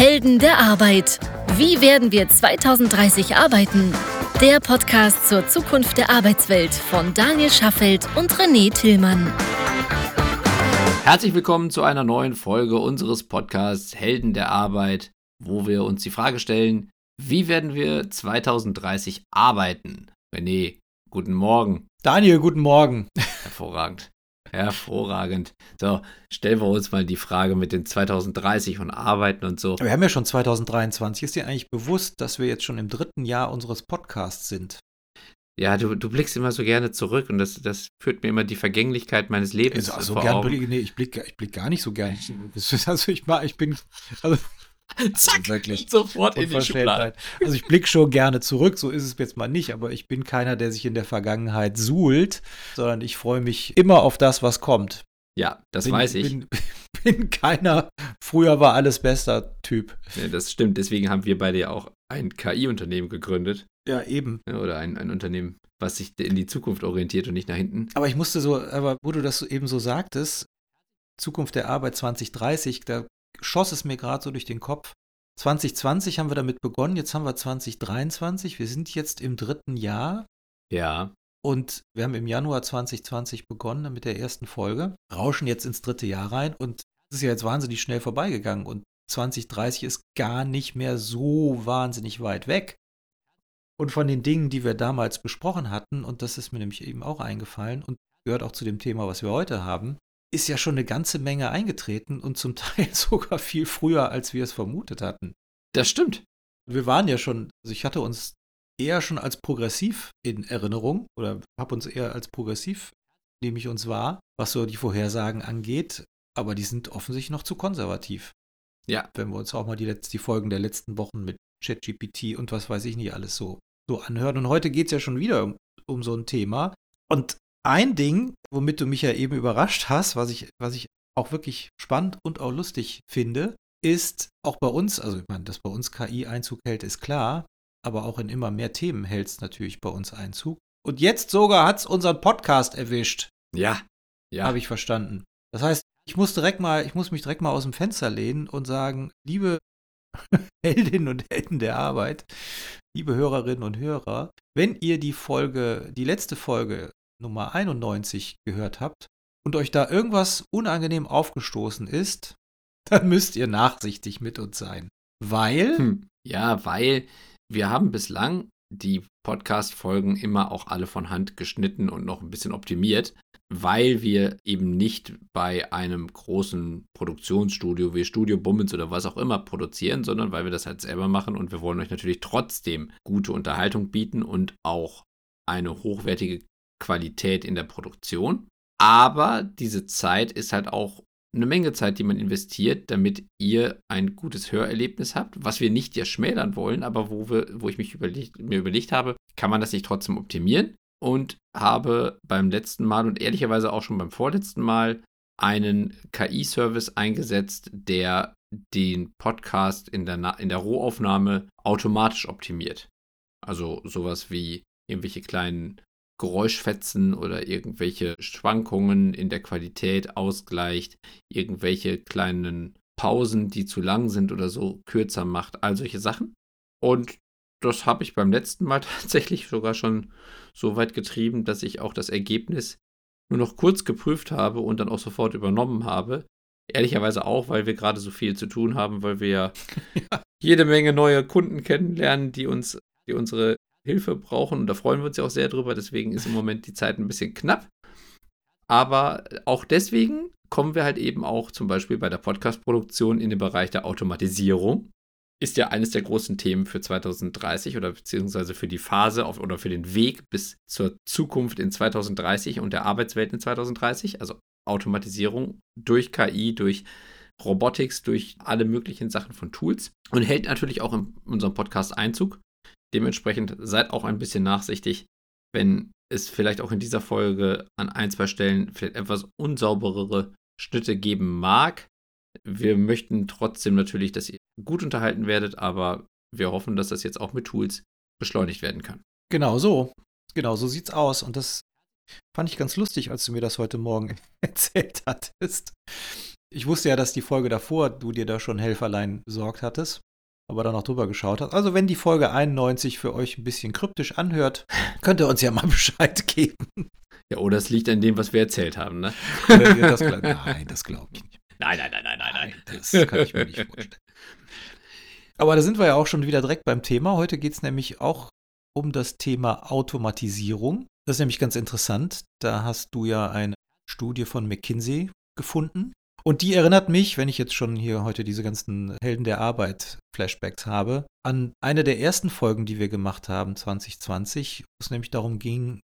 Helden der Arbeit. Wie werden wir 2030 arbeiten? Der Podcast zur Zukunft der Arbeitswelt von Daniel Schaffelt und René Tillmann. Herzlich willkommen zu einer neuen Folge unseres Podcasts Helden der Arbeit, wo wir uns die Frage stellen, wie werden wir 2030 arbeiten? René, guten Morgen. Daniel, guten Morgen. Hervorragend. Hervorragend. So, stellen wir uns mal die Frage mit den 2030 und Arbeiten und so. Wir haben ja schon 2023. Ist dir eigentlich bewusst, dass wir jetzt schon im dritten Jahr unseres Podcasts sind? Ja, du, du blickst immer so gerne zurück und das, das führt mir immer die Vergänglichkeit meines Lebens also, vor gern, Augen. Blick, nee, ich blicke ich blick gar nicht so gerne. Also ich, ich bin, also Zack, wirklich sofort in die Schublade. Also ich blicke schon gerne zurück, so ist es jetzt mal nicht, aber ich bin keiner, der sich in der Vergangenheit suhlt, sondern ich freue mich immer auf das, was kommt. Ja, das bin, weiß ich. Bin, bin keiner, früher war alles bester Typ. Ja, das stimmt, deswegen haben wir beide ja auch ein KI-Unternehmen gegründet. Ja, eben. Oder ein, ein Unternehmen, was sich in die Zukunft orientiert und nicht nach hinten. Aber ich musste so, aber wo du das eben so sagtest, Zukunft der Arbeit 2030, da schoss es mir gerade so durch den Kopf. 2020 haben wir damit begonnen, jetzt haben wir 2023, wir sind jetzt im dritten Jahr. Ja. Und wir haben im Januar 2020 begonnen mit der ersten Folge, rauschen jetzt ins dritte Jahr rein und es ist ja jetzt wahnsinnig schnell vorbeigegangen und 2030 ist gar nicht mehr so wahnsinnig weit weg. Und von den Dingen, die wir damals besprochen hatten, und das ist mir nämlich eben auch eingefallen und gehört auch zu dem Thema, was wir heute haben, ist ja schon eine ganze Menge eingetreten und zum Teil sogar viel früher, als wir es vermutet hatten. Das stimmt. Wir waren ja schon, also ich hatte uns eher schon als progressiv in Erinnerung oder habe uns eher als progressiv, nehme ich uns wahr, was so die Vorhersagen angeht, aber die sind offensichtlich noch zu konservativ. Ja. Wenn wir uns auch mal die, Letz-, die Folgen der letzten Wochen mit ChatGPT und was weiß ich nicht alles so, so anhören. Und heute geht es ja schon wieder um, um so ein Thema. Und ein Ding, womit du mich ja eben überrascht hast, was ich, was ich auch wirklich spannend und auch lustig finde, ist auch bei uns, also ich meine, dass bei uns KI Einzug hält, ist klar, aber auch in immer mehr Themen hält es natürlich bei uns Einzug. Und jetzt sogar hat es unseren Podcast erwischt. Ja, ja. Habe ich verstanden. Das heißt, ich muss direkt mal, ich muss mich direkt mal aus dem Fenster lehnen und sagen, liebe Heldinnen und Helden der Arbeit, liebe Hörerinnen und Hörer, wenn ihr die Folge, die letzte Folge Nummer 91 gehört habt und euch da irgendwas unangenehm aufgestoßen ist, dann müsst ihr nachsichtig mit uns sein. Weil? Hm. Ja, weil wir haben bislang die Podcast-Folgen immer auch alle von Hand geschnitten und noch ein bisschen optimiert, weil wir eben nicht bei einem großen Produktionsstudio wie Studio Bummens oder was auch immer produzieren, sondern weil wir das halt selber machen und wir wollen euch natürlich trotzdem gute Unterhaltung bieten und auch eine hochwertige Qualität in der Produktion. Aber diese Zeit ist halt auch eine Menge Zeit, die man investiert, damit ihr ein gutes Hörerlebnis habt, was wir nicht ja schmälern wollen, aber wo, wir, wo ich mich überlegt, mir überlegt habe, kann man das nicht trotzdem optimieren? Und habe beim letzten Mal und ehrlicherweise auch schon beim vorletzten Mal einen KI-Service eingesetzt, der den Podcast in der, in der Rohaufnahme automatisch optimiert. Also sowas wie irgendwelche kleinen Geräuschfetzen oder irgendwelche Schwankungen in der Qualität ausgleicht, irgendwelche kleinen Pausen, die zu lang sind oder so, kürzer macht, all solche Sachen. Und das habe ich beim letzten Mal tatsächlich sogar schon so weit getrieben, dass ich auch das Ergebnis nur noch kurz geprüft habe und dann auch sofort übernommen habe. Ehrlicherweise auch, weil wir gerade so viel zu tun haben, weil wir ja, jede Menge neue Kunden kennenlernen, die uns, die unsere Hilfe brauchen und da freuen wir uns ja auch sehr drüber. Deswegen ist im Moment die Zeit ein bisschen knapp. Aber auch deswegen kommen wir halt eben auch zum Beispiel bei der Podcast-Produktion in den Bereich der Automatisierung. Ist ja eines der großen Themen für 2030 oder beziehungsweise für die Phase auf, oder für den Weg bis zur Zukunft in 2030 und der Arbeitswelt in 2030. Also Automatisierung durch KI, durch Robotics, durch alle möglichen Sachen von Tools und hält natürlich auch in unserem Podcast Einzug. Dementsprechend seid auch ein bisschen nachsichtig, wenn es vielleicht auch in dieser Folge an ein, zwei Stellen vielleicht etwas unsauberere Schnitte geben mag. Wir möchten trotzdem natürlich, dass ihr gut unterhalten werdet, aber wir hoffen, dass das jetzt auch mit Tools beschleunigt werden kann. Genau so. Genau so sieht's aus. Und das fand ich ganz lustig, als du mir das heute Morgen erzählt hattest. Ich wusste ja, dass die Folge davor du dir da schon Helferlein besorgt hattest, aber dann noch drüber geschaut hast. Also wenn die Folge 91 für euch ein bisschen kryptisch anhört, könnt ihr uns ja mal Bescheid geben. Ja, oder es liegt an dem, was wir erzählt haben, ne? das nein, das glaube ich nicht. Nein, nein, nein, nein, nein, nein. Das kann ich mir nicht vorstellen. Aber da sind wir ja auch schon wieder direkt beim Thema. Heute geht es nämlich auch um das Thema Automatisierung. Das ist nämlich ganz interessant. Da hast du ja eine Studie von McKinsey gefunden. Und die erinnert mich, wenn ich jetzt schon hier heute diese ganzen Helden der Arbeit Flashbacks habe, an eine der ersten Folgen, die wir gemacht haben 2020, wo es nämlich darum ging,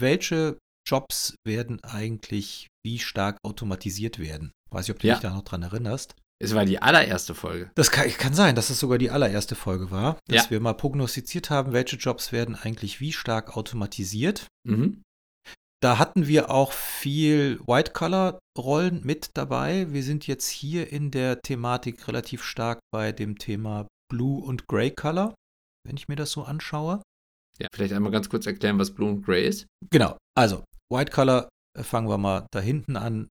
welche Jobs werden eigentlich wie stark automatisiert werden. Weiß ich, ob du Ja. dich da noch dran erinnerst. Es war die allererste Folge. Das kann, kann sein, dass es sogar die allererste Folge war, dass Ja. wir mal prognostiziert haben, welche Jobs werden eigentlich wie stark automatisiert. Mhm. Da hatten wir auch viel White-Color-Rollen mit dabei. Wir sind jetzt hier in der Thematik relativ stark bei dem Thema Blue und Grey-Color, wenn ich mir das so anschaue. Ja, vielleicht einmal ganz kurz erklären, was Blue und Gray ist. Genau, also White-Color, äh, fangen wir mal da hinten an.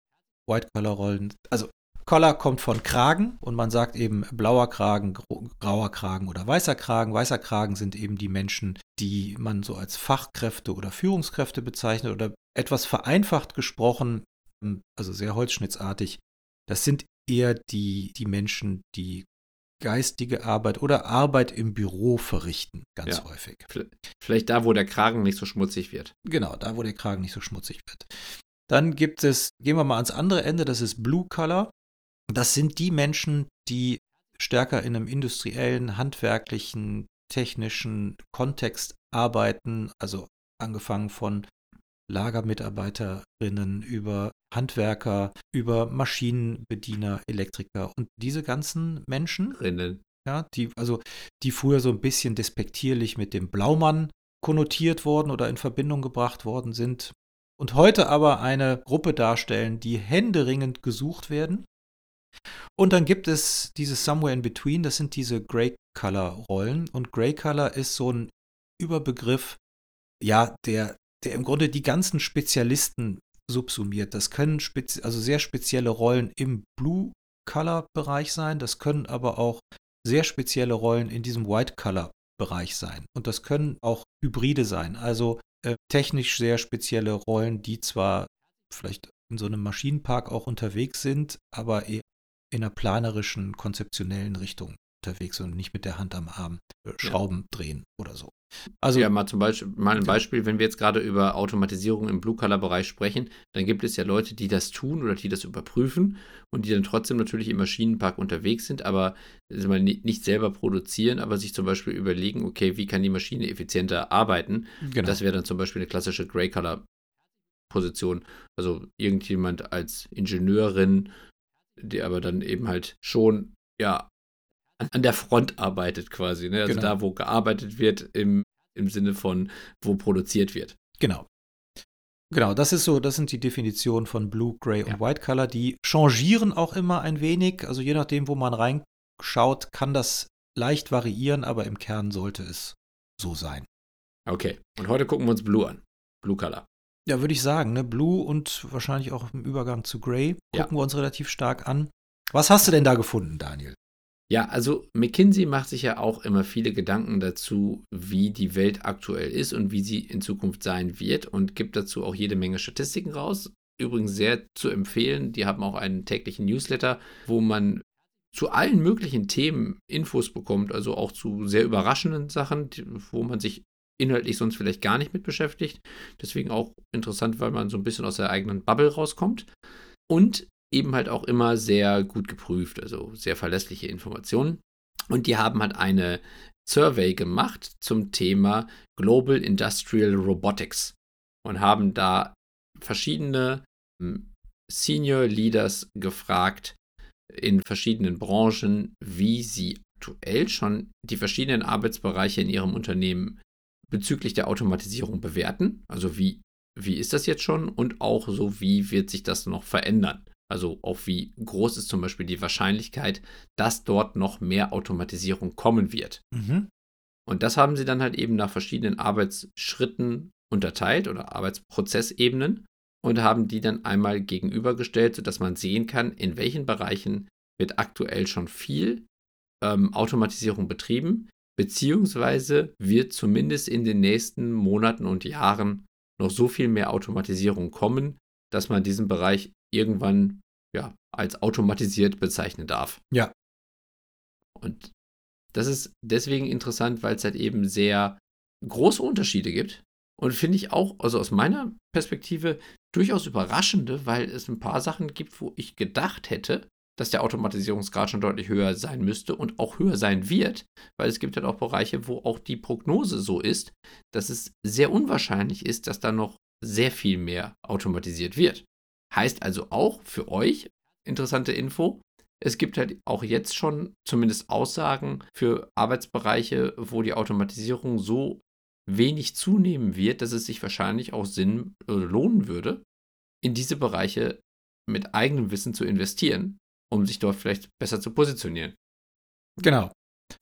White-Color-Rollen, also Collar kommt von Kragen und man sagt eben blauer Kragen, grauer Kragen oder weißer Kragen. Weißer Kragen sind eben die Menschen, die man so als Fachkräfte oder Führungskräfte bezeichnet oder etwas vereinfacht gesprochen, ähm, also sehr holzschnittsartig. Das sind eher die, die Menschen, die geistige Arbeit oder Arbeit im Büro verrichten, ganz Ja. häufig. Vielleicht da, wo der Kragen nicht so schmutzig wird. Genau, da wo der Kragen nicht so schmutzig wird. Dann gibt es, gehen wir mal ans andere Ende, das ist Blue Color. Das sind die Menschen, die stärker in einem industriellen, handwerklichen, technischen Kontext arbeiten, also angefangen von Lagermitarbeiterinnen über Handwerker, über Maschinenbediener, Elektriker und diese ganzen Menschen, Rinnen. ja, die, also die früher so ein bisschen despektierlich mit dem Blaumann konnotiert worden oder in Verbindung gebracht worden sind und heute aber eine Gruppe darstellen, die händeringend gesucht werden. Und dann gibt es dieses Somewhere in Between, das sind diese Grey Color Rollen und Grey Color ist so ein Überbegriff, ja, der, der im Grunde die ganzen Spezialisten subsumiert. Das können spezi also sehr spezielle Rollen im Blue Color Bereich sein, das können aber auch sehr spezielle Rollen in diesem White Color Bereich sein. Und das können auch Hybride sein, also äh, technisch sehr spezielle Rollen, die zwar vielleicht in so einem Maschinenpark auch unterwegs sind, aber eher in einer planerischen, konzeptionellen Richtung unterwegs und nicht mit der Hand am Arm äh, Schrauben drehen oder so. Also ja, mal zum Beispiel, mal ein Beispiel, wenn wir jetzt gerade über Automatisierung im Blue-Color-Bereich sprechen, dann gibt es ja Leute, die das tun oder die das überprüfen und die dann trotzdem natürlich im Maschinenpark unterwegs sind, aber mal, nicht selber produzieren, aber sich zum Beispiel überlegen, okay, wie kann die Maschine effizienter arbeiten? genau. Das wäre dann zum Beispiel eine klassische Grey-Color-Position. Also irgendjemand als Ingenieurin, die aber dann eben halt schon, ja, an, der Front arbeitet quasi. Ne? Also Genau. da, wo gearbeitet wird, im, im Sinne von, wo produziert wird. Genau. Genau, das ist so, das sind die Definitionen von Blue, Gray und Ja. White Color. Die changieren auch immer ein wenig. Also je nachdem, wo man reinschaut, kann das leicht variieren, aber im Kern sollte es so sein. Okay. Und heute gucken wir uns Blue an. Blue Color. Ja, würde ich sagen, ne? Blue und wahrscheinlich auch im Übergang zu Gray Ja. gucken wir uns relativ stark an. Was hast du denn da gefunden, Daniel? Ja, also McKinsey macht sich ja auch immer viele Gedanken dazu, wie die Welt aktuell ist und wie sie in Zukunft sein wird und gibt dazu auch jede Menge Statistiken raus. Übrigens sehr zu empfehlen. Die haben auch einen täglichen Newsletter, wo man zu allen möglichen Themen Infos bekommt, also auch zu sehr überraschenden Sachen, wo man sich inhaltlich sonst vielleicht gar nicht mit beschäftigt. Deswegen auch interessant, weil man so ein bisschen aus der eigenen Bubble rauskommt. Und eben halt auch immer sehr gut geprüft, also sehr verlässliche Informationen. Und die haben halt eine Survey gemacht zum Thema Global Industrial Robotics und haben da verschiedene ähm, Senior Leaders gefragt in verschiedenen Branchen, wie sie aktuell schon die verschiedenen Arbeitsbereiche in ihrem Unternehmen bezüglich der Automatisierung bewerten. Also wie, wie ist das jetzt schon und auch so, wie wird sich das noch verändern? Also auch wie groß ist zum Beispiel die Wahrscheinlichkeit, dass dort noch mehr Automatisierung kommen wird. Mhm. Und das haben sie dann halt eben nach verschiedenen Arbeitsschritten unterteilt oder Arbeitsprozessebenen. und haben die dann einmal gegenübergestellt, sodass man sehen kann, in welchen Bereichen wird aktuell schon viel ähm, Automatisierung betrieben, beziehungsweise wird zumindest in den nächsten Monaten und Jahren noch so viel mehr Automatisierung kommen, dass man diesen Bereich irgendwann ja, als automatisiert bezeichnen darf. Ja. Und das ist deswegen interessant, weil es halt eben sehr große Unterschiede gibt. Und finde ich auch, also aus meiner Perspektive, durchaus überraschende, weil es ein paar Sachen gibt, wo ich gedacht hätte, dass der Automatisierungsgrad schon deutlich höher sein müsste und auch höher sein wird, weil es gibt halt auch Bereiche, wo auch die Prognose so ist, dass es sehr unwahrscheinlich ist, dass da noch sehr viel mehr automatisiert wird. Heißt also auch für euch, interessante Info, es gibt halt auch jetzt schon zumindest Aussagen für Arbeitsbereiche, wo die Automatisierung so wenig zunehmen wird, dass es sich wahrscheinlich auch Sinn äh, lohnen würde, in diese Bereiche mit eigenem Wissen zu investieren, um sich dort vielleicht besser zu positionieren. Genau.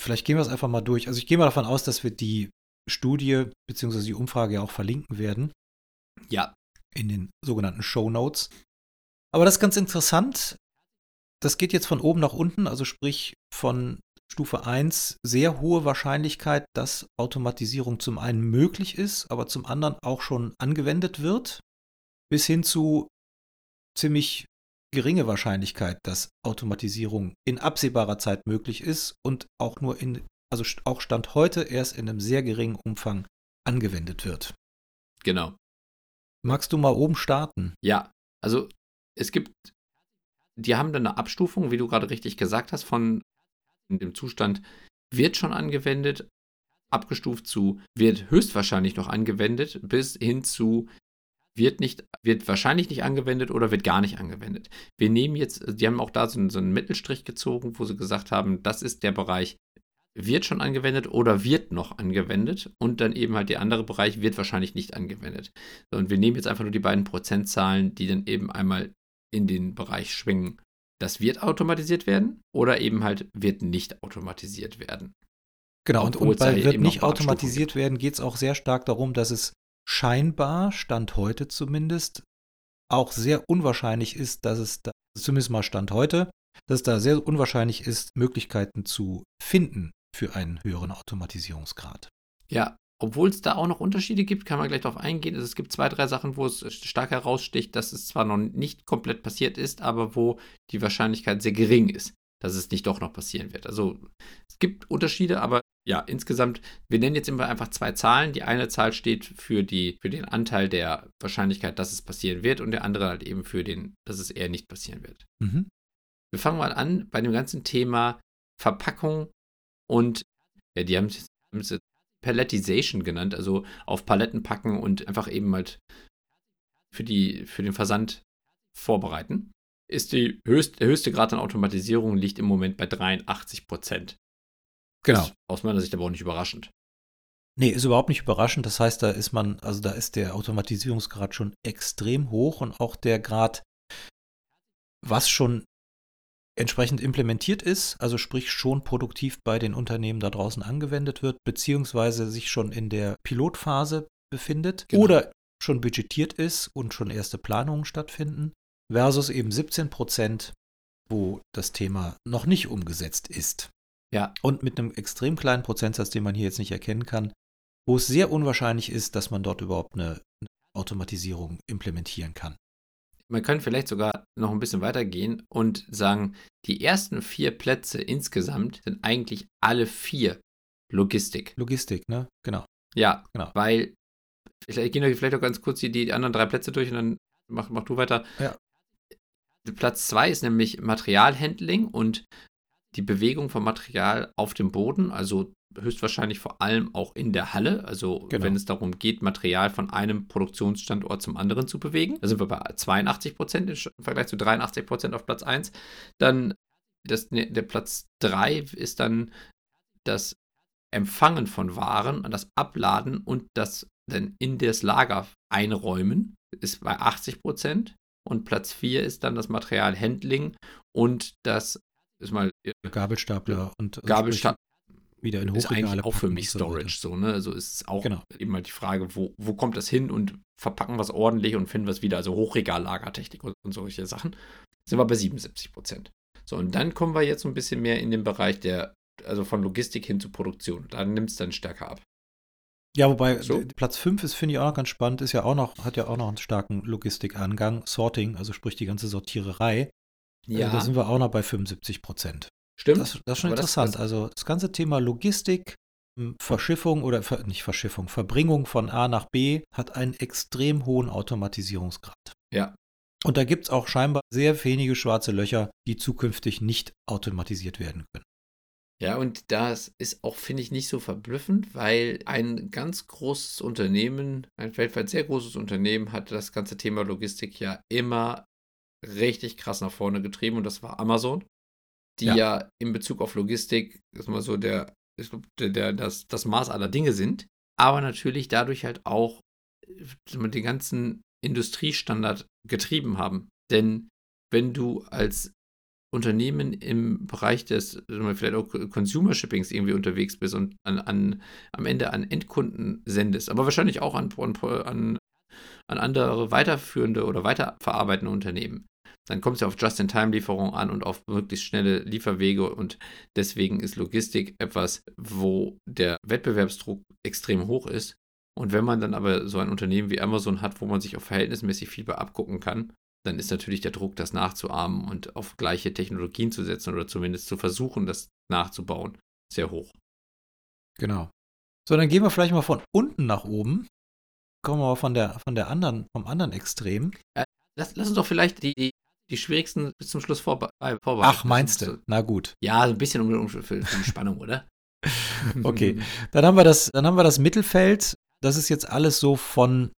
Vielleicht gehen wir es einfach mal durch. Also ich gehe mal davon aus, dass wir die Studie bzw. die Umfrage ja auch verlinken werden. Ja. In den sogenannten Show Notes. Aber das ist ganz interessant. Das geht jetzt von oben nach unten, also sprich von Stufe 1 sehr hohe Wahrscheinlichkeit, dass Automatisierung zum einen möglich ist, aber zum anderen auch schon angewendet wird, bis hin zu ziemlich geringe Wahrscheinlichkeit, dass Automatisierung in absehbarer Zeit möglich ist und auch nur in, also auch Stand heute erst in einem sehr geringen Umfang angewendet wird. Genau. Magst du mal oben starten? Ja, also es gibt, die haben dann eine Abstufung, wie du gerade richtig gesagt hast, von dem Zustand wird schon angewendet, abgestuft zu wird höchstwahrscheinlich noch angewendet, bis hin zu wird nicht, wird wahrscheinlich nicht angewendet oder wird gar nicht angewendet. Wir nehmen jetzt, die haben auch da so einen, so einen Mittelstrich gezogen, wo sie gesagt haben, das ist der Bereich, wird schon angewendet oder wird noch angewendet und dann eben halt der andere Bereich wird wahrscheinlich nicht angewendet. Und wir nehmen jetzt einfach nur die beiden Prozentzahlen, die dann eben einmal in den Bereich schwingen. Das wird automatisiert werden oder eben halt wird nicht automatisiert werden. Genau, und, und bei wird nicht automatisiert werden, geht es auch sehr stark darum, dass es scheinbar, Stand heute zumindest, auch sehr unwahrscheinlich ist, dass es da, zumindest mal Stand heute, dass es da sehr unwahrscheinlich ist, Möglichkeiten zu finden für einen höheren Automatisierungsgrad. Ja, obwohl es da auch noch Unterschiede gibt, kann man gleich darauf eingehen. Also es gibt zwei, drei Sachen, wo es stark heraussticht, dass es zwar noch nicht komplett passiert ist, aber wo die Wahrscheinlichkeit sehr gering ist, dass es nicht doch noch passieren wird. Also es gibt Unterschiede, aber ja, insgesamt, wir nennen jetzt immer einfach zwei Zahlen. Die eine Zahl steht für, die, für den Anteil der Wahrscheinlichkeit, dass es passieren wird und der andere halt eben für den, dass es eher nicht passieren wird. Mhm. Wir fangen mal an bei dem ganzen Thema Verpackung und ja, die haben es Palletization genannt, also auf Paletten packen und einfach eben halt für, die, für den Versand vorbereiten. Ist die höchst, der höchste Grad an Automatisierung liegt im Moment bei 83 Prozent. Genau. Ist aus meiner Sicht aber auch nicht überraschend. Nee, ist überhaupt nicht überraschend. Das heißt, da ist man, also da ist der Automatisierungsgrad schon extrem hoch und auch der Grad, was schon entsprechend implementiert ist, also sprich schon produktiv bei den Unternehmen da draußen angewendet wird, beziehungsweise sich schon in der Pilotphase befindet genau. oder schon budgetiert ist und schon erste Planungen stattfinden, versus eben 17 Prozent, wo das Thema noch nicht umgesetzt ist. Ja. Und mit einem extrem kleinen Prozentsatz, den man hier jetzt nicht erkennen kann, wo es sehr unwahrscheinlich ist, dass man dort überhaupt eine Automatisierung implementieren kann. Man könnte vielleicht sogar noch ein bisschen weitergehen und sagen, die ersten vier Plätze insgesamt sind eigentlich alle vier Logistik. Logistik, ne? Genau. Ja, genau. Weil, vielleicht gehen wir vielleicht auch ganz kurz die, die anderen drei Plätze durch und dann mach, mach du weiter. Ja. Platz zwei ist nämlich Materialhandling und die Bewegung von Material auf dem Boden, also höchstwahrscheinlich vor allem auch in der Halle, also genau. wenn es darum geht, Material von einem Produktionsstandort zum anderen zu bewegen. Da sind wir bei 82 Prozent im Vergleich zu 83 Prozent auf Platz 1. Dann das, ne, der Platz 3 ist dann das Empfangen von Waren, das Abladen und das dann in das Lager einräumen, ist bei 80 Prozent. Und Platz 4 ist dann das Materialhandling und das ist mal Gabelstapler und Gabelstapler wieder in ist Hochregale eigentlich auch für mich. Storage so, ne? Also ist auch Genau. eben halt die Frage, wo, wo kommt das hin und verpacken wir es ordentlich und finden wir es wieder, also Hochregallagertechnik und, und solche Sachen. Sind wir bei 77 Prozent. So, und dann kommen wir jetzt so ein bisschen mehr in den Bereich der, also von Logistik hin zu Produktion. Da nimmt es dann stärker ab. Ja, wobei So. Platz 5 ist, finde ich, auch noch ganz spannend, ist ja auch noch, hat ja auch noch einen starken Logistikangang, Sorting, also sprich die ganze Sortiererei. Äh, Da sind wir auch noch bei 75 Prozent. stimmt. Das, das ist schon Aber interessant. das- also das ganze Thema Logistik, m, Verschiffung oder nicht Verschiffung, Verbringung von A nach B hat einen extrem hohen Automatisierungsgrad. Ja. Und da gibt es auch scheinbar sehr wenige schwarze Löcher, die zukünftig nicht automatisiert werden können. Ja, und das ist auch, finde ich, nicht so verblüffend, weil ein ganz großes Unternehmen, ein weltweit sehr großes Unternehmen, hat das ganze Thema Logistik ja immer richtig krass nach vorne getrieben und das war Amazon, die Ja. ja, in Bezug auf Logistik, ist mal so der, ich glaub, der, der, das, das Maß aller Dinge sind, aber natürlich dadurch halt auch den ganzen Industriestandard getrieben haben. Denn wenn du als Unternehmen im Bereich des vielleicht auch Consumer Shippings irgendwie unterwegs bist und an, an, am Ende an Endkunden sendest, aber wahrscheinlich auch an, an, an andere weiterführende oder weiterverarbeitende Unternehmen, dann kommt es ja auf Just-in-Time-Lieferung an und auf möglichst schnelle Lieferwege und deswegen ist Logistik etwas, wo der Wettbewerbsdruck extrem hoch ist. Und wenn man dann aber so ein Unternehmen wie Amazon hat, wo man sich auch verhältnismäßig viel bei abgucken kann, dann ist natürlich der Druck, das nachzuahmen und auf gleiche Technologien zu setzen oder zumindest zu versuchen, das nachzubauen, sehr hoch. Genau. So, dann gehen wir vielleicht mal von unten nach oben. Kommen wir mal von der, von der anderen, vom anderen Extrem. Lass, lass uns doch vielleicht die, die, schwierigsten bis zum Schluss vorbe äh, vorbereiten. Ach, meinst du? Na gut. Ja, ein bisschen um, um, für, die Spannung, oder? Okay. Dann haben wir das, dann haben wir das Mittelfeld. Das ist jetzt alles so von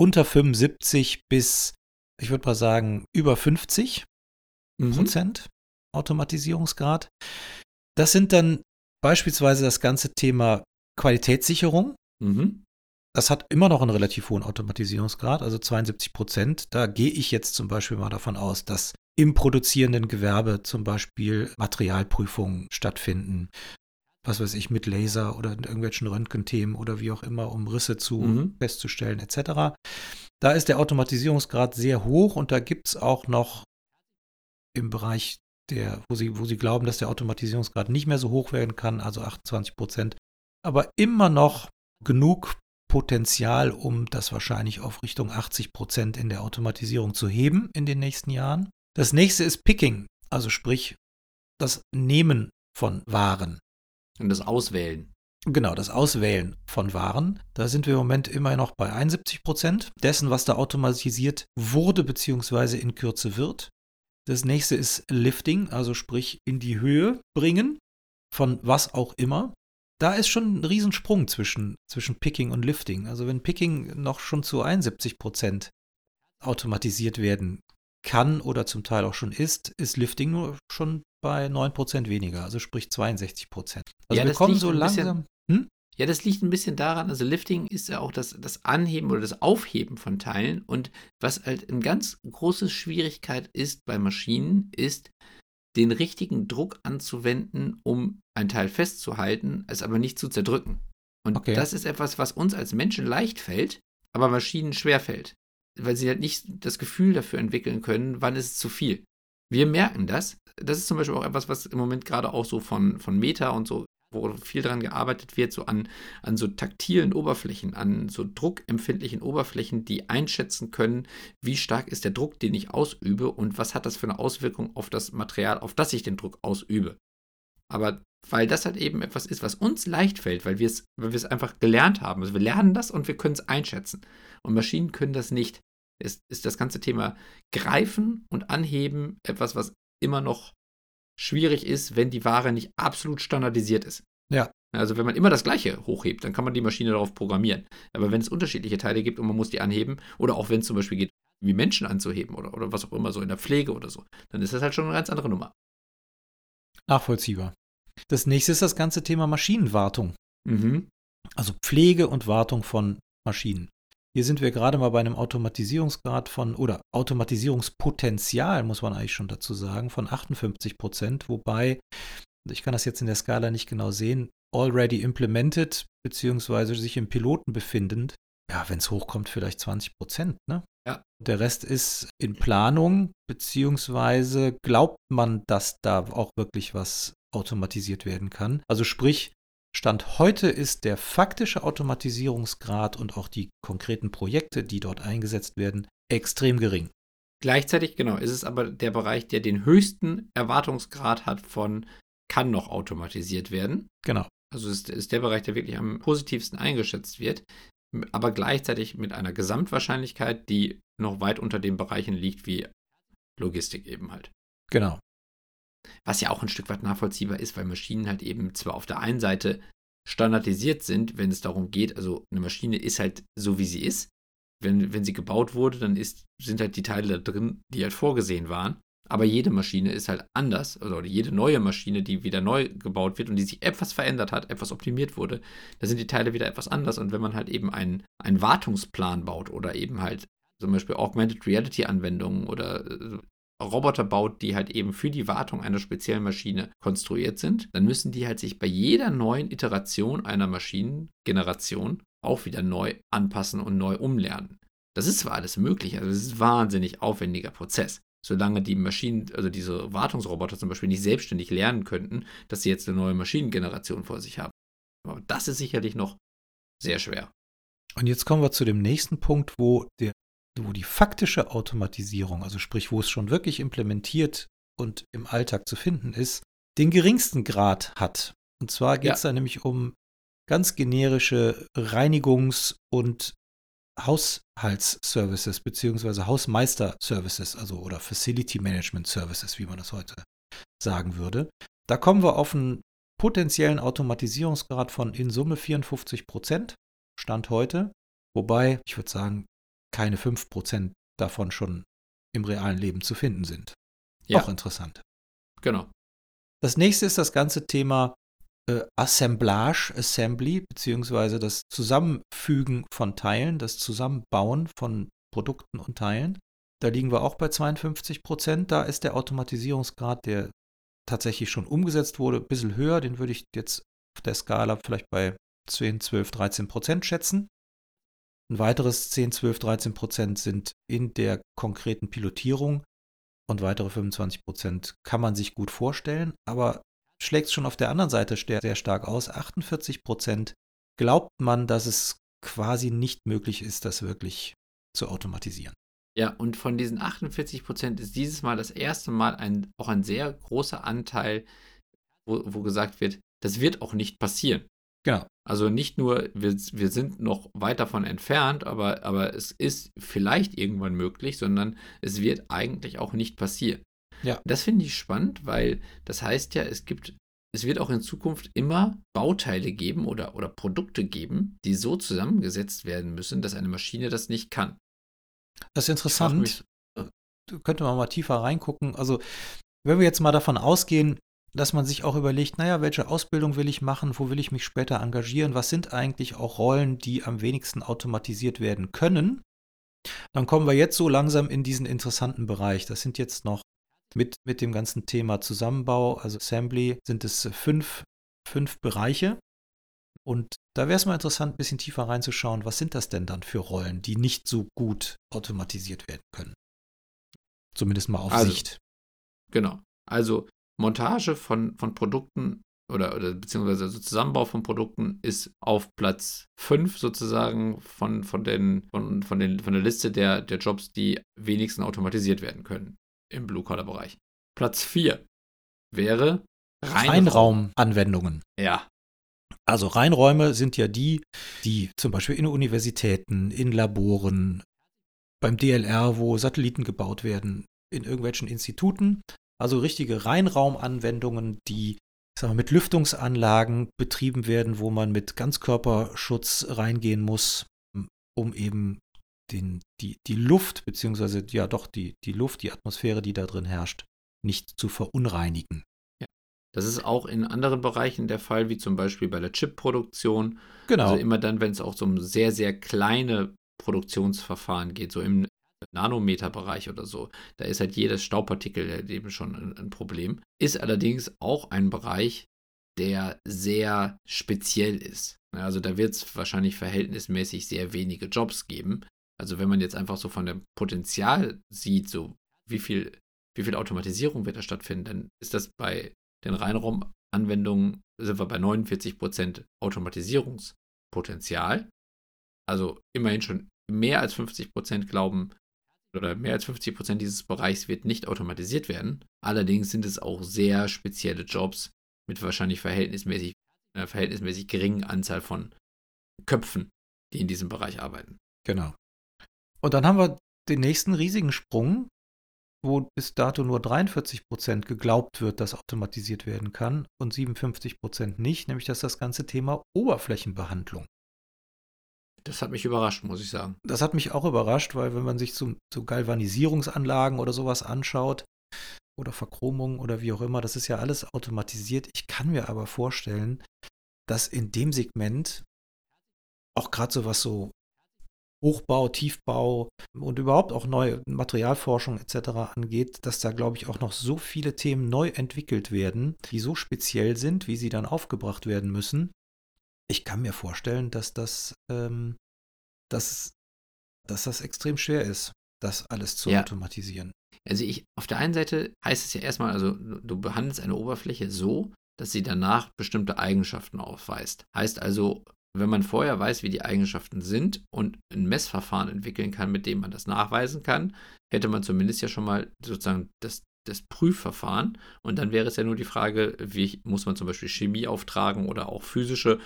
unter 75 bis, ich würde mal sagen, über 50 Mhm. Prozent Automatisierungsgrad. Das sind dann beispielsweise das ganze Thema Qualitätssicherung. Mhm. Das hat immer noch einen relativ hohen Automatisierungsgrad, also 72 Prozent. Da gehe ich jetzt zum Beispiel mal davon aus, dass im produzierenden Gewerbe zum Beispiel Materialprüfungen stattfinden. Was weiß ich, mit Laser oder in irgendwelchen Röntgenthemen oder wie auch immer, um Risse zu Mhm. festzustellen, etc. Da ist der Automatisierungsgrad sehr hoch und da gibt es auch noch im Bereich der, wo sie, wo sie glauben, dass der Automatisierungsgrad nicht mehr so hoch werden kann, also 28 Prozent, aber immer noch genug Potenzial, um das wahrscheinlich auf Richtung 80 Prozent in der Automatisierung zu heben in den nächsten Jahren. Das nächste ist Picking, also sprich das Nehmen von Waren. Und das Auswählen. Genau, das Auswählen von Waren. Da sind wir im Moment immer noch bei 71 Prozent dessen, was da automatisiert wurde bzw. in Kürze wird. Das nächste ist Lifting, also sprich in die Höhe bringen, von was auch immer. Da ist schon ein Riesensprung zwischen, zwischen Picking und Lifting. Also wenn Picking noch schon zu 71 Prozent automatisiert werden kann oder zum Teil auch schon ist, ist Lifting nur schon bei 9 Prozent weniger, also sprich 62 Prozent. Also Ja, wir kommen so langsam. Hm? Ja, das liegt ein bisschen daran, also Lifting ist ja auch das, das Anheben oder das Aufheben von Teilen. Und was halt eine ganz große Schwierigkeit ist bei Maschinen, ist, den richtigen Druck anzuwenden, um ein Teil festzuhalten, es aber nicht zu zerdrücken. Und Okay. das ist etwas, was uns als Menschen leicht fällt, aber Maschinen schwer fällt. Weil sie halt nicht das Gefühl dafür entwickeln können, wann ist es zu viel. Wir merken das. Das ist zum Beispiel auch etwas, was im Moment gerade auch so von, von Meta und so, wo viel dran gearbeitet wird, so an, an so taktilen Oberflächen, an so druckempfindlichen Oberflächen, die einschätzen können, wie stark ist der Druck, den ich ausübe und was hat das für eine Auswirkung auf das Material, auf das ich den Druck ausübe. Aber weil das halt eben etwas ist, was uns leicht fällt, weil wir es, weil wir es einfach gelernt haben. Also wir lernen das und wir können es einschätzen. Und Maschinen können das nicht. Es ist das ganze Thema Greifen und Anheben etwas, was immer noch schwierig ist, wenn die Ware nicht absolut standardisiert ist. Ja. Also wenn man immer das gleiche hochhebt, dann kann man die Maschine darauf programmieren. Aber wenn es unterschiedliche Teile gibt und man muss die anheben, oder auch wenn es zum Beispiel geht, wie Menschen anzuheben oder, oder was auch immer, so in der Pflege oder so, dann ist das halt schon eine ganz andere Nummer. Nachvollziehbar. Das nächste ist das ganze Thema Maschinenwartung, Mhm. also Pflege und Wartung von Maschinen. Hier sind wir gerade mal bei einem Automatisierungsgrad von, oder Automatisierungspotenzial, muss man eigentlich schon dazu sagen, von 58 Prozent, wobei ich kann das jetzt in der Skala nicht genau sehen, already implemented, beziehungsweise sich im Piloten befindend. Ja, wenn es hochkommt, vielleicht 20 Prozent, ne? Ja. Der Rest ist in Planung, beziehungsweise glaubt man, dass da auch wirklich was automatisiert werden kann. Also sprich, Stand heute ist der faktische Automatisierungsgrad und auch die konkreten Projekte, die dort eingesetzt werden, extrem gering. Gleichzeitig, genau, ist es aber der Bereich, der den höchsten Erwartungsgrad hat von kann noch automatisiert werden. Genau. Also ist, ist der Bereich, der wirklich am positivsten eingeschätzt wird, aber gleichzeitig mit einer Gesamtwahrscheinlichkeit, die noch weit unter den Bereichen liegt, wie Logistik eben halt. Genau. Was ja auch ein Stück weit nachvollziehbar ist, weil Maschinen halt eben zwar auf der einen Seite standardisiert sind, wenn es darum geht, also eine Maschine ist halt so, wie sie ist. Wenn, wenn sie gebaut wurde, dann ist, sind halt die Teile da drin, die halt vorgesehen waren. Aber jede Maschine ist halt anders, also, jede neue Maschine, die wieder neu gebaut wird und die sich etwas verändert hat, etwas optimiert wurde, da sind die Teile wieder etwas anders. Und wenn man halt eben einen, einen Wartungsplan baut oder eben halt zum Beispiel Augmented Reality Anwendungen oder äh, Roboter baut, die halt eben für die Wartung einer speziellen Maschine konstruiert sind, dann müssen die halt sich bei jeder neuen Iteration einer Maschinengeneration auch wieder neu anpassen und neu umlernen. Das ist zwar alles möglich, also es ist ein wahnsinnig aufwendiger Prozess. Solange die Maschinen, also diese Wartungsroboter zum Beispiel nicht selbstständig lernen könnten, dass sie jetzt eine neue Maschinengeneration vor sich haben. Aber das ist sicherlich noch sehr schwer. Und jetzt kommen wir zu dem nächsten Punkt, wo der wo die faktische Automatisierung, also sprich, wo es schon wirklich implementiert und im Alltag zu finden ist, den geringsten Grad hat. Und zwar geht es ja. da nämlich um ganz generische Reinigungs- und Haushaltsservices beziehungsweise Hausmeister-Services, also oder Facility Management Services, wie man das heute sagen würde. Da kommen wir auf einen potenziellen Automatisierungsgrad von in Summe 54 Prozent, Stand heute. Wobei, ich würde sagen, keine 5% davon schon im realen Leben zu finden sind. Ja. Auch interessant. Genau. Das nächste ist das ganze Thema äh, Assemblage, Assembly, beziehungsweise das Zusammenfügen von Teilen, das Zusammenbauen von Produkten und Teilen. Da liegen wir auch bei 52 Prozent. Da ist der Automatisierungsgrad, der tatsächlich schon umgesetzt wurde, ein bisschen höher. Den würde ich jetzt auf der Skala vielleicht bei 10, 12, 13 Prozent schätzen. Ein weiteres 10, 12, 13 Prozent sind in der konkreten Pilotierung und weitere 25 Prozent kann man sich gut vorstellen, aber schlägt es schon auf der anderen Seite sehr stark aus. 48 Prozent glaubt man, dass es quasi nicht möglich ist, das wirklich zu automatisieren. Ja, und von diesen 48 Prozent ist dieses Mal das erste Mal ein, auch ein sehr großer Anteil, wo, wo gesagt wird, das wird auch nicht passieren. Genau. Also nicht nur, wir, wir sind noch weit davon entfernt, aber, aber es ist vielleicht irgendwann möglich, sondern es wird eigentlich auch nicht passieren. Ja. Das finde ich spannend, weil das heißt ja, es gibt, es wird auch in Zukunft immer Bauteile geben oder, oder Produkte geben, die so zusammengesetzt werden müssen, dass eine Maschine das nicht kann. Das ist interessant. Äh, könnte man mal tiefer reingucken. Also, wenn wir jetzt mal davon ausgehen, dass man sich auch überlegt, naja, welche Ausbildung will ich machen, wo will ich mich später engagieren, was sind eigentlich auch Rollen, die am wenigsten automatisiert werden können. Dann kommen wir jetzt so langsam in diesen interessanten Bereich. Das sind jetzt noch mit, mit dem ganzen Thema Zusammenbau, also Assembly, sind es fünf, fünf Bereiche. Und da wäre es mal interessant, ein bisschen tiefer reinzuschauen, was sind das denn dann für Rollen, die nicht so gut automatisiert werden können. Zumindest mal auf also, Sicht. Genau. Also Montage von, von Produkten oder, oder beziehungsweise also Zusammenbau von Produkten ist auf Platz 5 sozusagen von, von, den, von, von, den, von der Liste der, der Jobs, die wenigsten automatisiert werden können im Blue-Collar-Bereich. Platz 4 wäre Reinraumanwendungen. Ja. Also Reinräume sind ja die, die zum Beispiel in Universitäten, in Laboren, beim DLR, wo Satelliten gebaut werden, in irgendwelchen Instituten also richtige Reinraumanwendungen, die ich mal, mit Lüftungsanlagen betrieben werden, wo man mit Ganzkörperschutz reingehen muss, um eben den, die, die Luft, beziehungsweise ja doch die, die Luft, die Atmosphäre, die da drin herrscht, nicht zu verunreinigen. Ja. Das ist auch in anderen Bereichen der Fall, wie zum Beispiel bei der Chipproduktion. Genau. Also immer dann, wenn es auch so um sehr, sehr kleine Produktionsverfahren geht, so im Nanometerbereich oder so. Da ist halt jedes Staubpartikel halt eben schon ein, ein Problem. Ist allerdings auch ein Bereich, der sehr speziell ist. Also da wird es wahrscheinlich verhältnismäßig sehr wenige Jobs geben. Also wenn man jetzt einfach so von dem Potenzial sieht, so wie viel, wie viel Automatisierung wird da stattfinden, dann ist das bei den Reinraumanwendungen, sind wir bei 49% Automatisierungspotenzial. Also immerhin schon mehr als 50% glauben, oder mehr als 50% dieses Bereichs wird nicht automatisiert werden. Allerdings sind es auch sehr spezielle Jobs mit wahrscheinlich verhältnismäßig, äh, verhältnismäßig geringen Anzahl von Köpfen, die in diesem Bereich arbeiten. Genau. Und dann haben wir den nächsten riesigen Sprung, wo bis dato nur 43 Prozent geglaubt wird, dass automatisiert werden kann und 57 Prozent nicht, nämlich dass das ganze Thema Oberflächenbehandlung. Das hat mich überrascht, muss ich sagen. Das hat mich auch überrascht, weil wenn man sich zu, zu Galvanisierungsanlagen oder sowas anschaut oder Verchromung oder wie auch immer, das ist ja alles automatisiert. Ich kann mir aber vorstellen, dass in dem Segment auch gerade so was so Hochbau, Tiefbau und überhaupt auch neue Materialforschung etc. angeht, dass da, glaube ich, auch noch so viele Themen neu entwickelt werden, die so speziell sind, wie sie dann aufgebracht werden müssen. Ich kann mir vorstellen, dass das, ähm, dass, dass das extrem schwer ist, das alles zu ja. automatisieren. Also ich, auf der einen Seite heißt es ja erstmal, also du behandelst eine Oberfläche so, dass sie danach bestimmte Eigenschaften aufweist. Heißt also, wenn man vorher weiß, wie die Eigenschaften sind und ein Messverfahren entwickeln kann, mit dem man das nachweisen kann, hätte man zumindest ja schon mal sozusagen das, das Prüfverfahren. Und dann wäre es ja nur die Frage, wie muss man zum Beispiel Chemie auftragen oder auch physische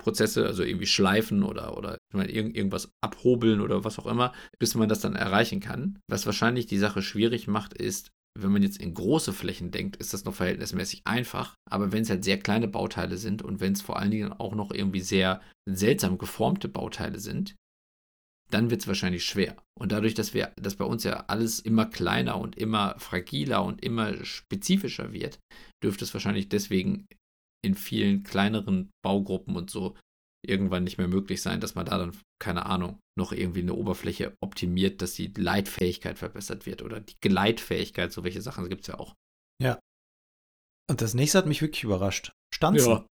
Prozesse, also irgendwie schleifen oder, oder irgend, irgendwas abhobeln oder was auch immer, bis man das dann erreichen kann. Was wahrscheinlich die Sache schwierig macht, ist, wenn man jetzt in große Flächen denkt, ist das noch verhältnismäßig einfach. Aber wenn es halt sehr kleine Bauteile sind und wenn es vor allen Dingen auch noch irgendwie sehr seltsam geformte Bauteile sind, dann wird es wahrscheinlich schwer. Und dadurch, dass wir, dass bei uns ja alles immer kleiner und immer fragiler und immer spezifischer wird, dürfte es wahrscheinlich deswegen in vielen kleineren Baugruppen und so irgendwann nicht mehr möglich sein, dass man da dann, keine Ahnung, noch irgendwie eine Oberfläche optimiert, dass die Leitfähigkeit verbessert wird oder die Gleitfähigkeit, so welche Sachen gibt es ja auch. Ja. Und das nächste hat mich wirklich überrascht. Stanzen.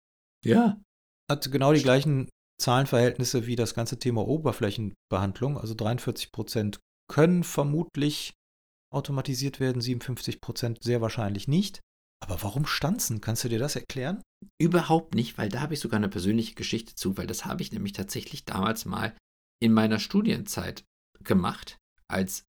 Ja. ja. Hat genau die gleichen Zahlenverhältnisse wie das ganze Thema Oberflächenbehandlung. Also 43 Prozent können vermutlich automatisiert werden, 57 Prozent sehr wahrscheinlich nicht. Aber warum Stanzen? Kannst du dir das erklären? Überhaupt nicht, weil da habe ich sogar eine persönliche Geschichte zu, weil das habe ich nämlich tatsächlich damals mal in meiner Studienzeit gemacht, als,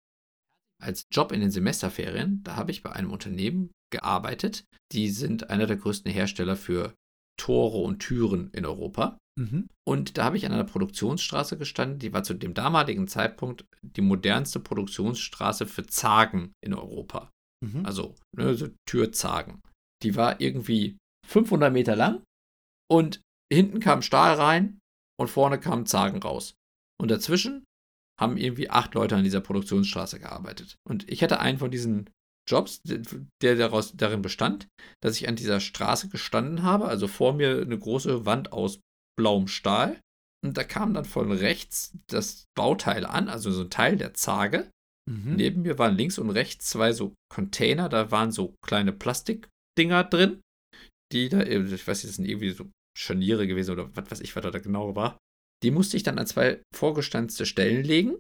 als Job in den Semesterferien. Da habe ich bei einem Unternehmen gearbeitet. Die sind einer der größten Hersteller für Tore und Türen in Europa. Mhm. Und da habe ich an einer Produktionsstraße gestanden, die war zu dem damaligen Zeitpunkt die modernste Produktionsstraße für Zagen in Europa. Mhm. Also, ne, so Türzagen. Die war irgendwie 500 Meter lang und hinten kam Stahl rein und vorne kamen Zagen raus. Und dazwischen haben irgendwie acht Leute an dieser Produktionsstraße gearbeitet. Und ich hatte einen von diesen Jobs, der daraus, darin bestand, dass ich an dieser Straße gestanden habe, also vor mir eine große Wand aus blauem Stahl. Und da kam dann von rechts das Bauteil an, also so ein Teil der Zage. Mhm. Neben mir waren links und rechts zwei so Container, da waren so kleine Plastikdinger drin, die da, ich weiß nicht, das sind irgendwie so Scharniere gewesen oder was weiß ich, was da genau war. Die musste ich dann an zwei vorgestanzte Stellen legen,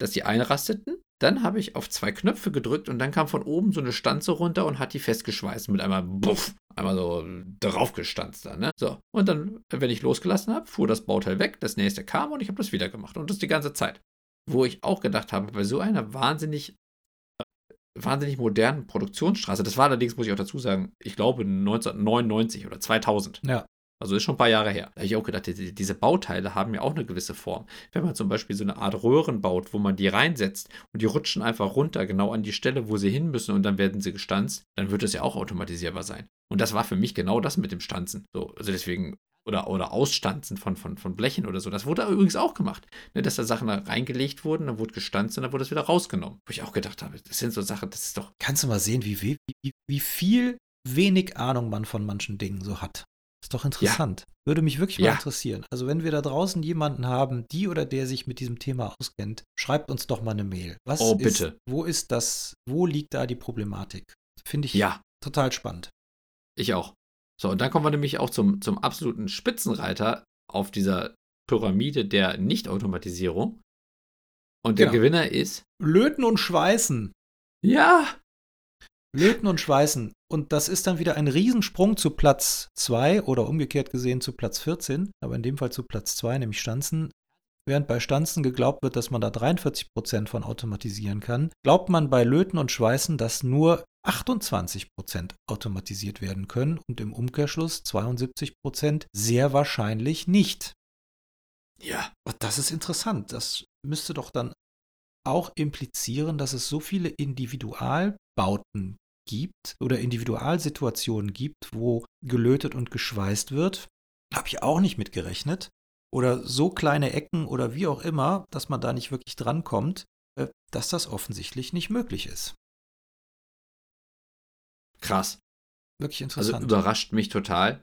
dass die einrasteten. Dann habe ich auf zwei Knöpfe gedrückt und dann kam von oben so eine Stanze runter und hat die festgeschweißt mit einmal buff, einmal so draufgestanzt dann, ne? So. Und dann, wenn ich losgelassen habe, fuhr das Bauteil weg, das nächste kam und ich habe das wieder gemacht. Und das die ganze Zeit. Wo ich auch gedacht habe, bei so einer wahnsinnig, wahnsinnig modernen Produktionsstraße, das war allerdings, muss ich auch dazu sagen, ich glaube 1999 oder 2000. Ja. Also ist schon ein paar Jahre her. Da habe ich auch gedacht, diese Bauteile haben ja auch eine gewisse Form. Wenn man zum Beispiel so eine Art Röhren baut, wo man die reinsetzt und die rutschen einfach runter, genau an die Stelle, wo sie hin müssen und dann werden sie gestanzt, dann wird es ja auch automatisierbar sein. Und das war für mich genau das mit dem Stanzen. So, also deswegen, oder, oder Ausstanzen von, von, von Blechen oder so. Das wurde übrigens auch gemacht. Ne, dass da Sachen da reingelegt wurden, dann wurde gestanzt und dann wurde es wieder rausgenommen. Wo ich auch gedacht habe, das sind so Sachen, das ist doch. Kannst du mal sehen, wie, wie, wie viel wenig Ahnung man von manchen Dingen so hat. Ist doch interessant. Ja. Würde mich wirklich mal ja. interessieren. Also, wenn wir da draußen jemanden haben, die oder der sich mit diesem Thema auskennt, schreibt uns doch mal eine Mail. Was oh, bitte. Ist, wo ist das, wo liegt da die Problematik? Finde ich ja. total spannend. Ich auch. So, und dann kommen wir nämlich auch zum, zum absoluten Spitzenreiter auf dieser Pyramide der Nichtautomatisierung. Und der Ja. Gewinner ist. Löten und Schweißen. Ja! Löten und Schweißen. Und das ist dann wieder ein Riesensprung zu Platz 2 oder umgekehrt gesehen zu Platz 14, aber in dem Fall zu Platz 2, nämlich Stanzen. Während bei Stanzen geglaubt wird, dass man da 43% von automatisieren kann, glaubt man bei Löten und Schweißen, dass nur 28% automatisiert werden können und im Umkehrschluss 72% sehr wahrscheinlich nicht. Ja. Das ist interessant. Das müsste doch dann auch implizieren, dass es so viele Individualbauten gibt oder Individualsituationen gibt, wo gelötet und geschweißt wird. Habe ich auch nicht mitgerechnet. Oder so kleine Ecken oder wie auch immer, dass man da nicht wirklich drankommt, äh, dass das offensichtlich nicht möglich ist. Krass. Wirklich Also interessant. überrascht mich total.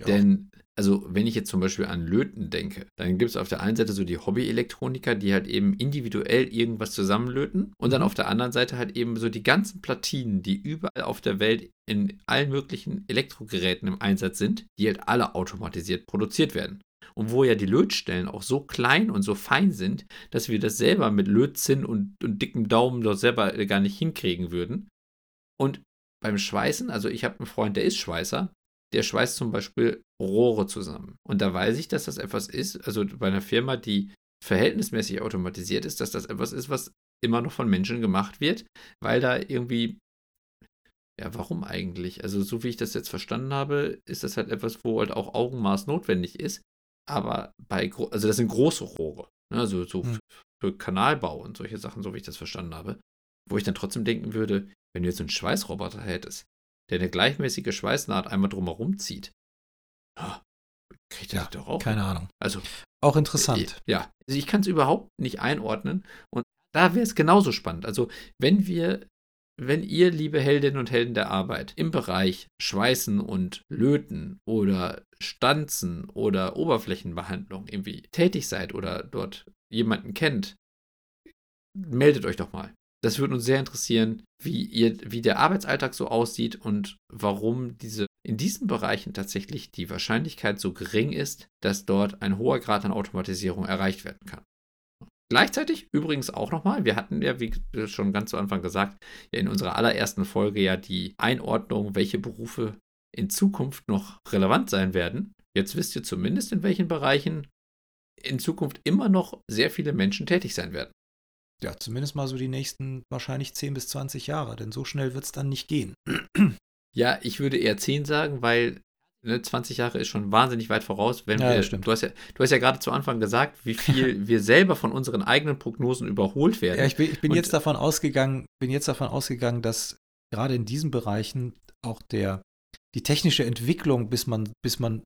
Ja. Denn, also, wenn ich jetzt zum Beispiel an Löten denke, dann gibt es auf der einen Seite so die Hobby-Elektroniker, die halt eben individuell irgendwas zusammenlöten. Und dann Mhm. auf der anderen Seite halt eben so die ganzen Platinen, die überall auf der Welt in allen möglichen Elektrogeräten im Einsatz sind, die halt alle automatisiert produziert werden. Und wo ja die Lötstellen auch so klein und so fein sind, dass wir das selber mit Lötzinn und, und dicken Daumen dort selber gar nicht hinkriegen würden. Und beim Schweißen, also ich habe einen Freund, der ist Schweißer, der schweißt zum Beispiel Rohre zusammen. Und da weiß ich, dass das etwas ist, also bei einer Firma, die verhältnismäßig automatisiert ist, dass das etwas ist, was immer noch von Menschen gemacht wird, weil da irgendwie, ja, warum eigentlich? Also so wie ich das jetzt verstanden habe, ist das halt etwas, wo halt auch Augenmaß notwendig ist. Aber bei, also das sind große Rohre, ne? also so Hm. f- für Kanalbau und solche Sachen, so wie ich das verstanden habe. Wo ich dann trotzdem denken würde, wenn du jetzt so einen Schweißroboter hättest, der eine gleichmäßige Schweißnaht einmal drumherum zieht, ja, kriegt er Ja, doch auch. Keine Ahnung. Also, Auch interessant. ja, also ich kann es überhaupt nicht einordnen. Und da wäre es genauso spannend. Also, wenn wir, wenn ihr, liebe Heldinnen und Helden der Arbeit, im Bereich Schweißen und Löten oder Stanzen oder Oberflächenbehandlung irgendwie tätig seid oder dort jemanden kennt, meldet euch doch mal. Das würde uns sehr interessieren, wie, ihr, wie der Arbeitsalltag so aussieht und warum diese in diesen Bereichen tatsächlich die Wahrscheinlichkeit so gering ist, dass dort ein hoher Grad an Automatisierung erreicht werden kann. Gleichzeitig übrigens auch nochmal, wir hatten ja, wie schon ganz zu Anfang gesagt, ja in unserer allerersten Folge ja die Einordnung, welche Berufe in Zukunft noch relevant sein werden. Jetzt wisst ihr zumindest, in welchen Bereichen in Zukunft immer noch sehr viele Menschen tätig sein werden. Ja, zumindest mal so die nächsten wahrscheinlich 10 bis 20 Jahre, denn so schnell wird es dann nicht gehen. Ja, ich würde eher 10 sagen, weil 20 Jahre ist schon wahnsinnig weit voraus. Wenn Ja, wir, das stimmt. Du, hast ja, du hast ja gerade zu Anfang gesagt, wie viel wir selber von unseren eigenen Prognosen überholt werden. Ja, ich bin, ich bin Und- jetzt davon ausgegangen, bin jetzt davon ausgegangen, dass gerade in diesen Bereichen auch der, die technische Entwicklung, bis man, bis man,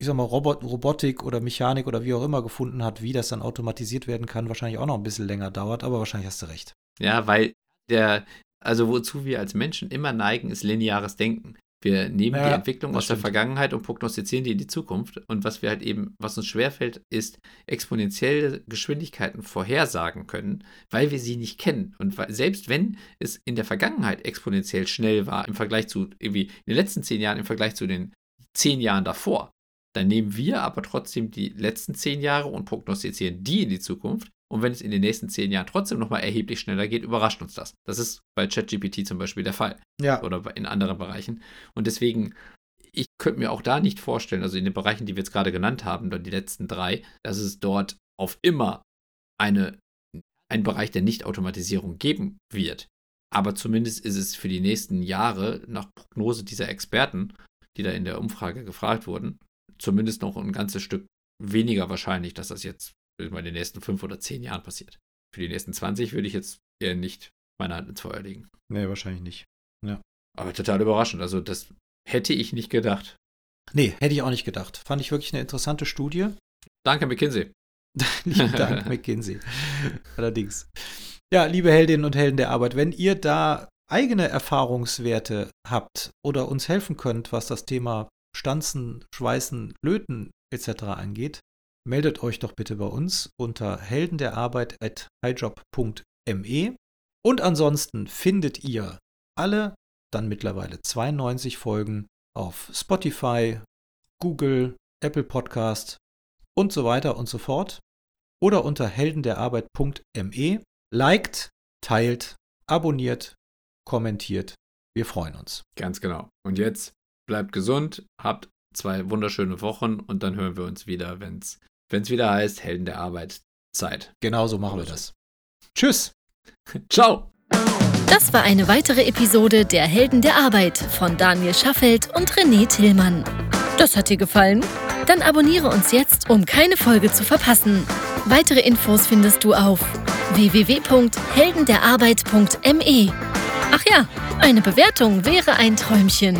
ich sag mal, Robot, Robotik oder Mechanik oder wie auch immer gefunden hat, wie das dann automatisiert werden kann, wahrscheinlich auch noch ein bisschen länger dauert, aber wahrscheinlich hast du recht. Ja, weil der, also wozu wir als Menschen immer neigen, ist lineares Denken. Wir nehmen Ja, die Entwicklung aus der stimmt. Vergangenheit und prognostizieren die in die Zukunft. Und was wir halt eben, was uns schwerfällt, ist exponentielle Geschwindigkeiten vorhersagen können, weil wir sie nicht kennen. Und weil, selbst wenn es in der Vergangenheit exponentiell schnell war, im Vergleich zu, irgendwie in den letzten zehn Jahren, im Vergleich zu den zehn Jahren davor, dann nehmen wir aber trotzdem die letzten zehn Jahre und prognostizieren die in die Zukunft. Und wenn es in den nächsten zehn Jahren trotzdem nochmal erheblich schneller geht, überrascht uns das. Das ist bei ChatGPT zum Beispiel der Fall Ja, oder in anderen Bereichen. Und deswegen, ich könnte mir auch da nicht vorstellen, also in den Bereichen, die wir jetzt gerade genannt haben, die letzten drei, dass es dort auf immer eine, einen Bereich der Nichtautomatisierung geben wird. Aber zumindest ist es für die nächsten Jahre, nach Prognose dieser Experten, die da in der Umfrage gefragt wurden, zumindest noch ein ganzes Stück weniger wahrscheinlich, dass das jetzt in den nächsten fünf oder zehn Jahren passiert. Für die nächsten 20 würde ich jetzt eher nicht meine Hand ins Feuer legen. nee, wahrscheinlich nicht. Aber total überraschend. Also, das hätte ich nicht gedacht. Nee, hätte ich auch nicht gedacht. Fand ich wirklich eine interessante Studie. Danke, McKinsey. Lieben Dank, McKinsey. Allerdings. Ja, liebe Heldinnen und Helden der Arbeit, wenn ihr da eigene Erfahrungswerte habt oder uns helfen könnt, was das Thema Stanzen, Schweißen, Löten etc. angeht, meldet euch doch bitte bei uns unter heldenderarbeit.highjob.me. Und ansonsten findet ihr alle dann mittlerweile 92 Folgen auf Spotify, Google, Apple Podcast und so weiter und so fort. Oder unter heldenderarbeit.me. Liked, teilt, abonniert, kommentiert. Wir freuen uns. Ganz genau. Und jetzt bleibt gesund, habt zwei wunderschöne Wochen und dann hören wir uns wieder, wenn es wieder heißt Helden der Arbeit Zeit. Genauso machen wir das. Tschüss. Ciao. Das war eine weitere Episode der Helden der Arbeit von Daniel Schaffelt und René Tillmann. Das hat dir gefallen? Dann abonniere uns jetzt, um keine Folge zu verpassen. Weitere Infos findest du auf www.heldenderarbeit.me. Ach ja, eine Bewertung wäre ein Träumchen.